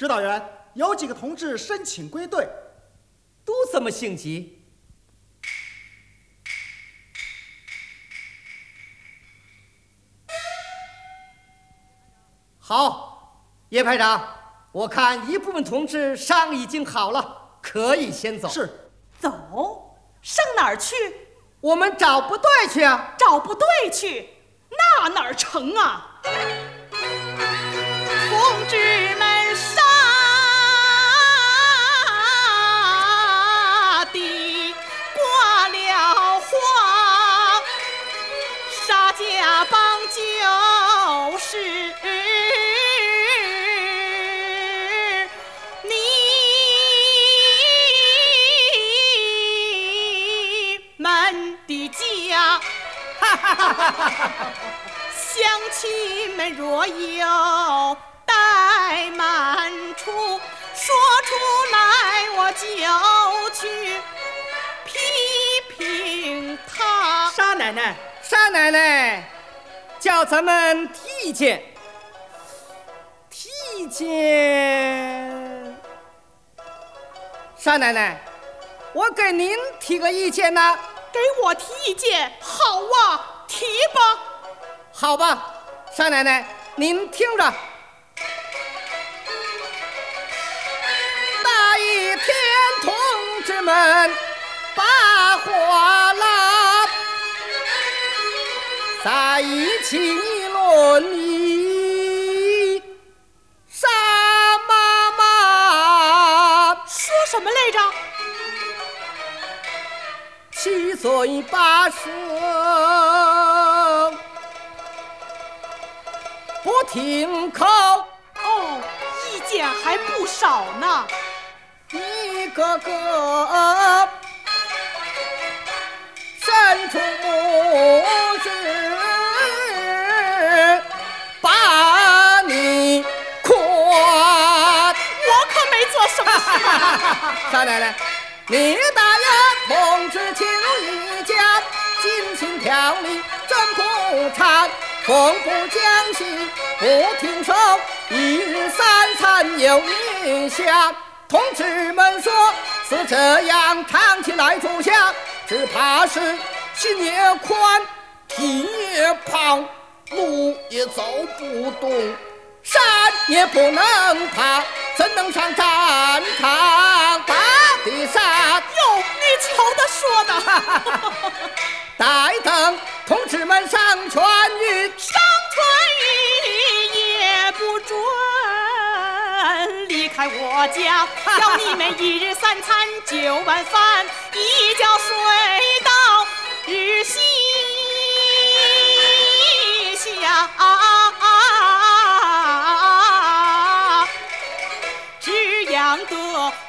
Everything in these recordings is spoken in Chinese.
指导员，有几个同志申请归队，都这么性急？好，叶排长，我看一部分同志伤已经好了，可以先走。是，走，上哪儿去？我们找部队去啊！找部队去，那哪儿成啊？同志是你们的家乡亲们若有怠慢处，说出来我就去批评他。沙奶奶，沙奶奶，叫咱们提意见。提意见，少奶奶，我给您提个意见呢。给我提意见，好啊，提吧。好吧，少奶奶，您听着。那一天，同志们一起论议，沙妈妈说什么来着？七嘴八舌不停口，哦，意见还不少呢。一个个伸出拇指，啊。沙奶奶，你大爷同志情一家，精心调理真不差，从不讲戏不听手，一日三餐有一下。同志们说是这样，长期来住下，只怕是心也宽，体也胖，路也走不动。山也不能爬，怎能上战场打的杀？哟，你瞧他说的，待等同志们上船运，上船运也不准离开我家，要你们一日三餐九碗饭，一觉睡到得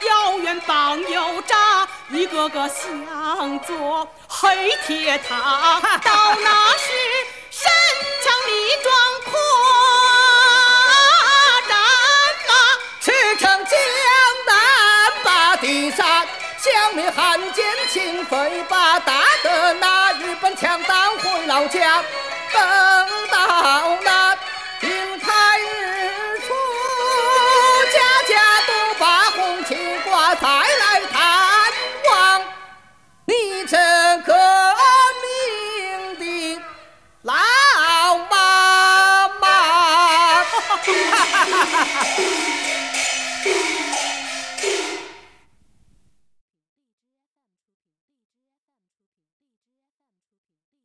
遥远棒又扎，一个个像座黑铁塔。到那时，身强力壮扩战马，驰骋江南把敌杀，消灭汉奸秦匪，把打得那日本强盗回老家。等到那。